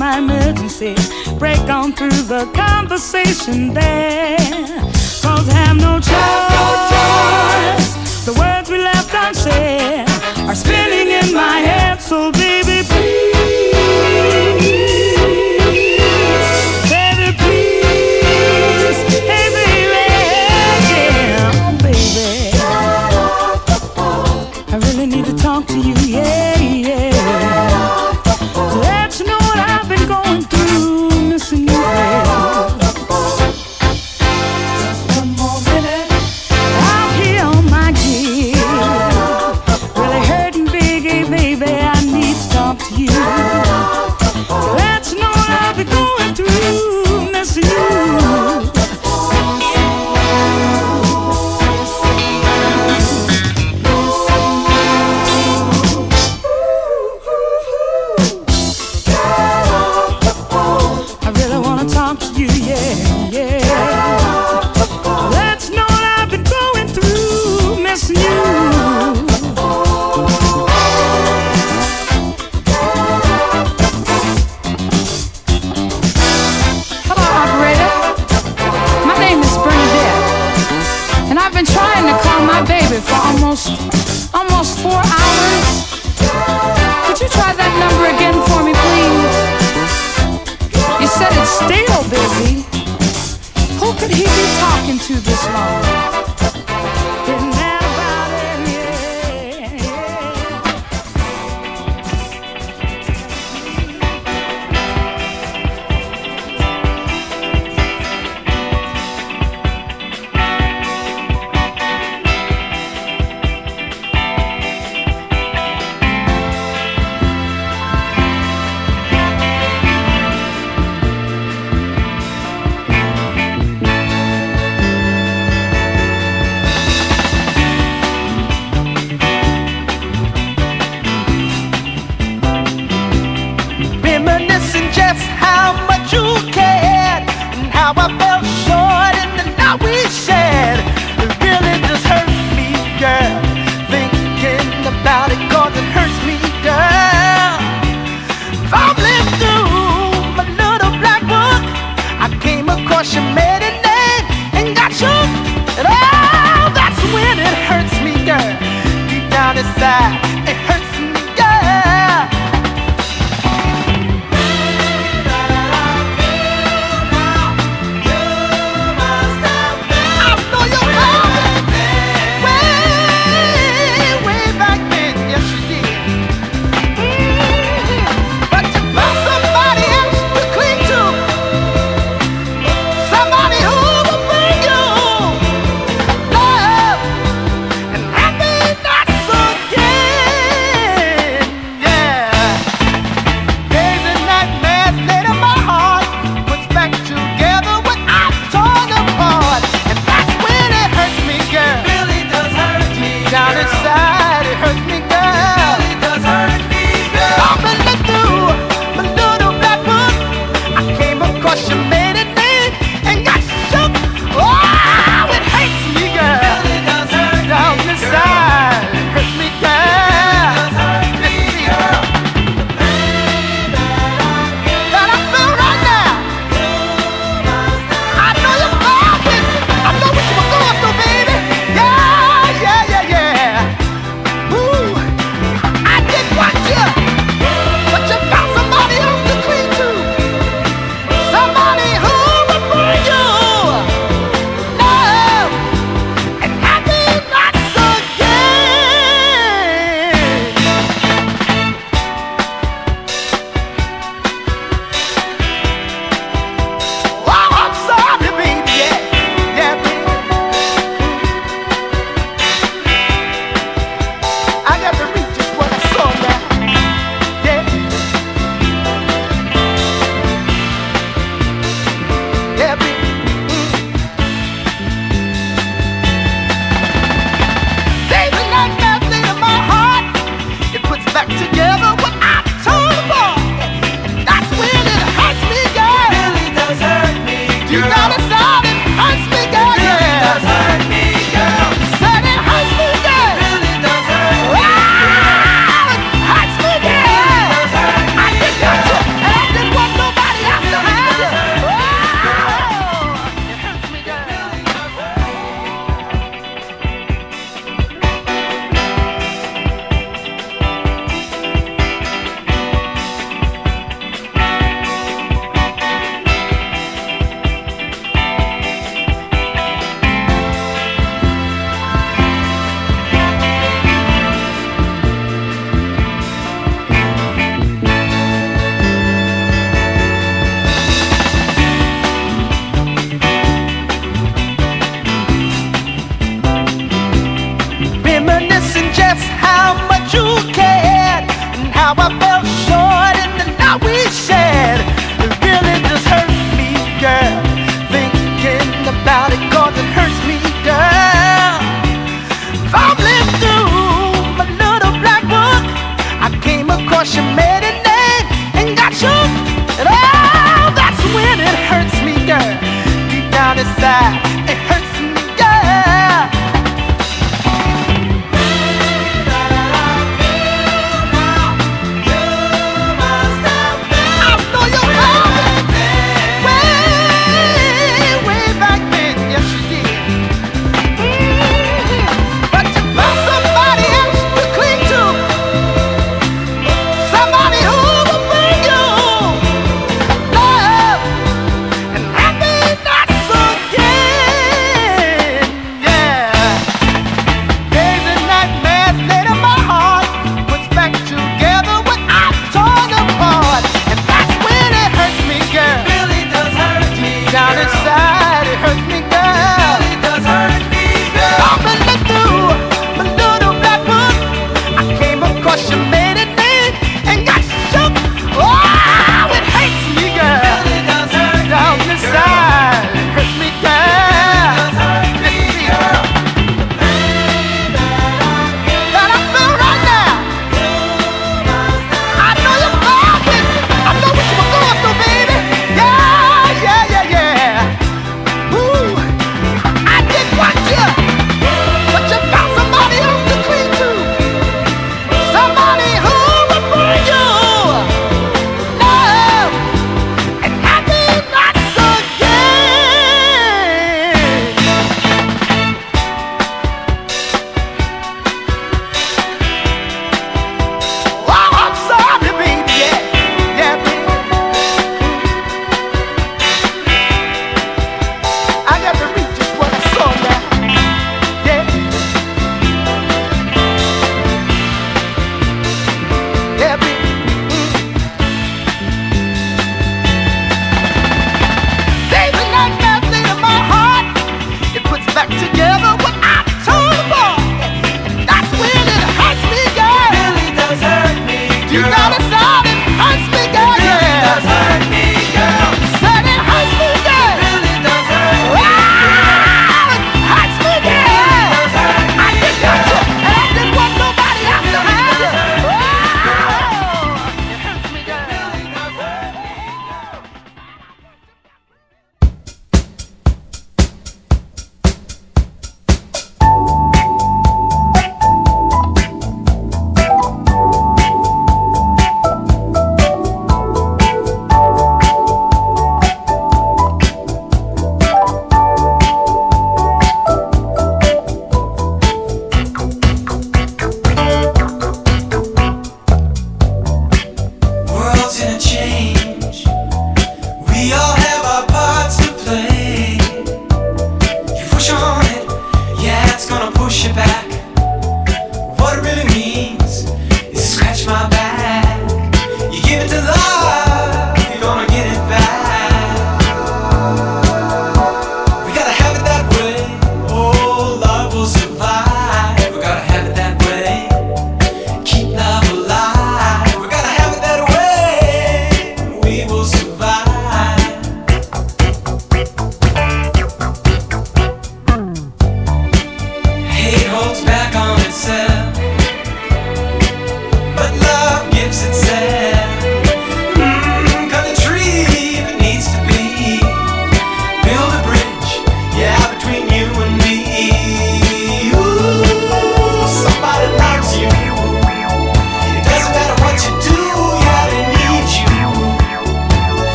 my emergency. Break on through the conversation there. Cause I have no choice. The words we left unsaid are spinning in my head, so baby, please.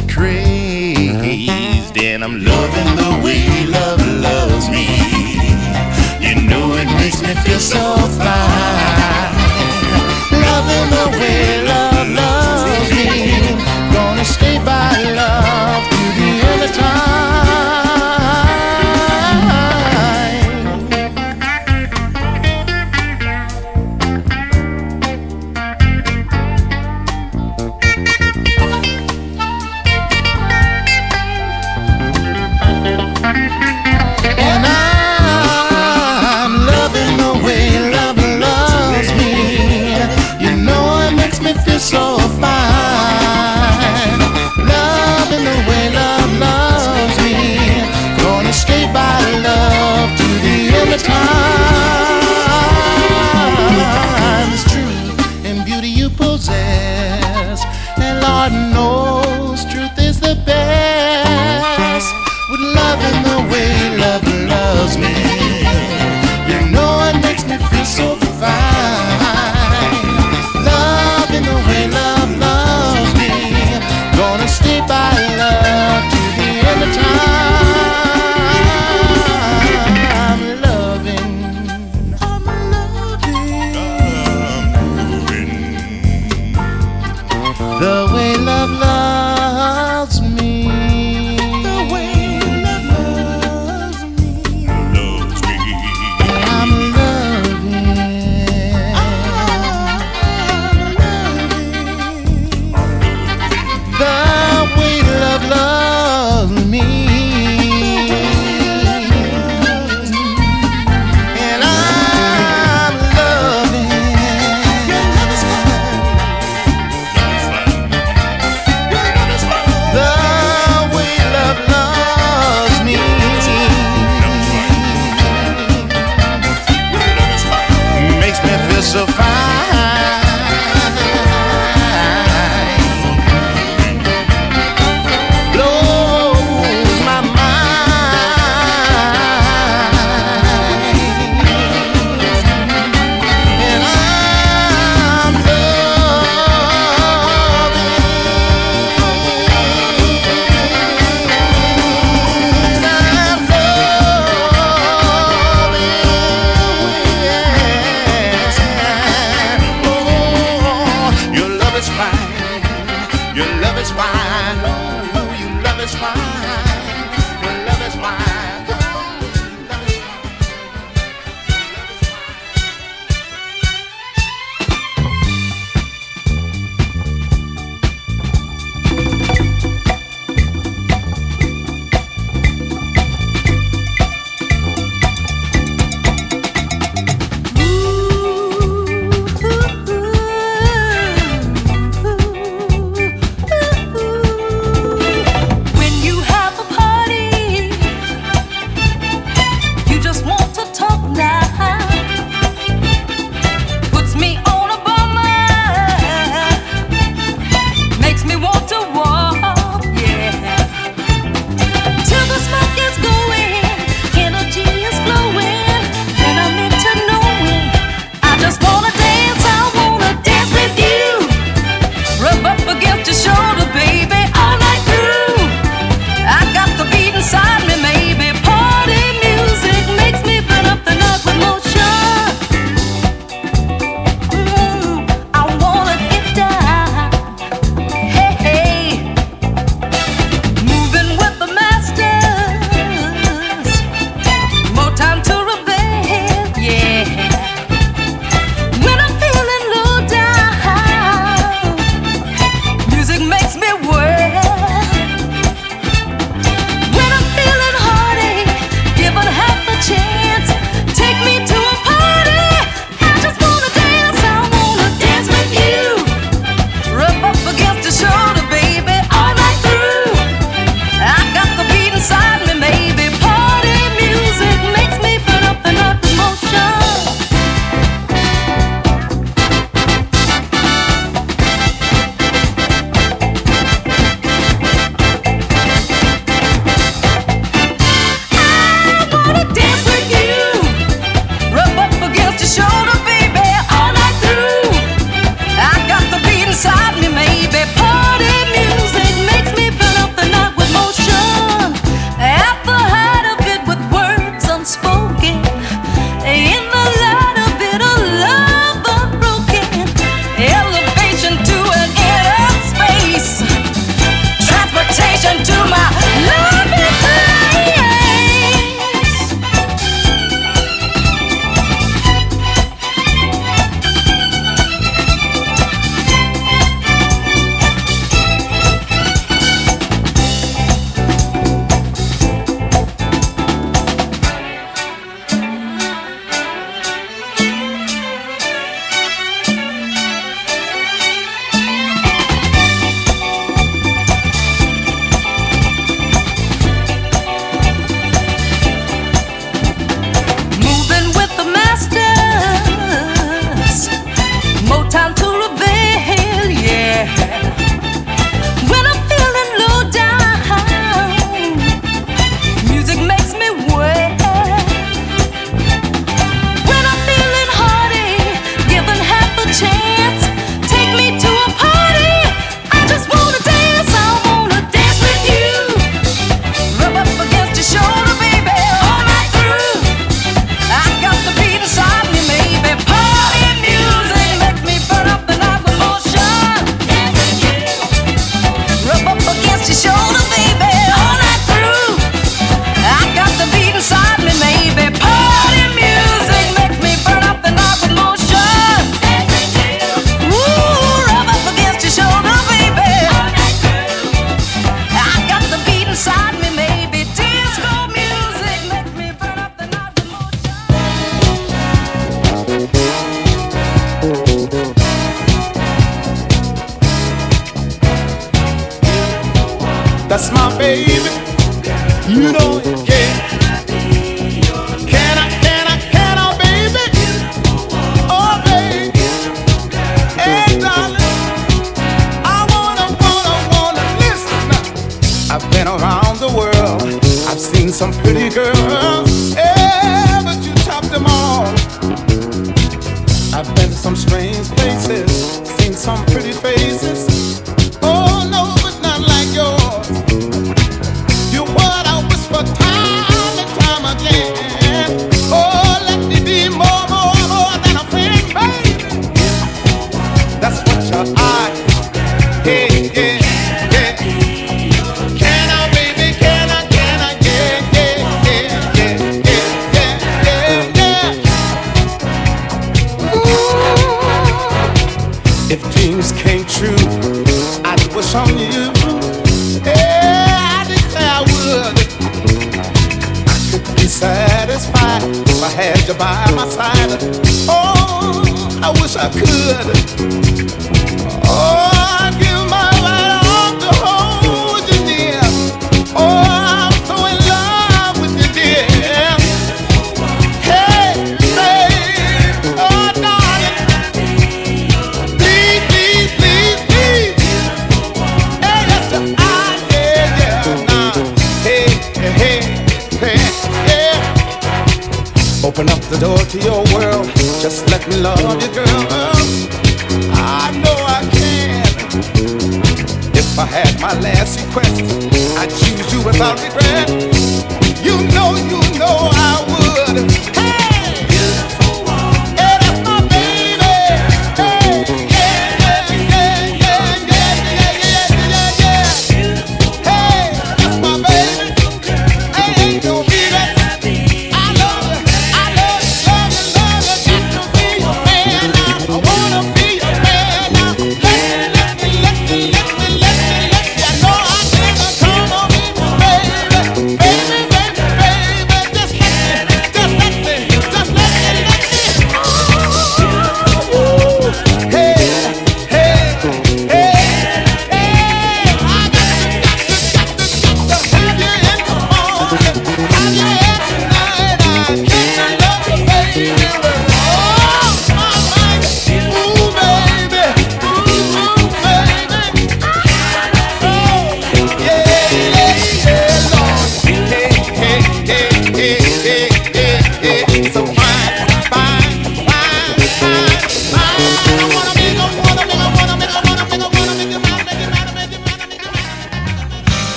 me crazed, and I'm loving the way love loves me. You know it makes me feel so fine.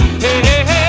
Hey, hey, hey.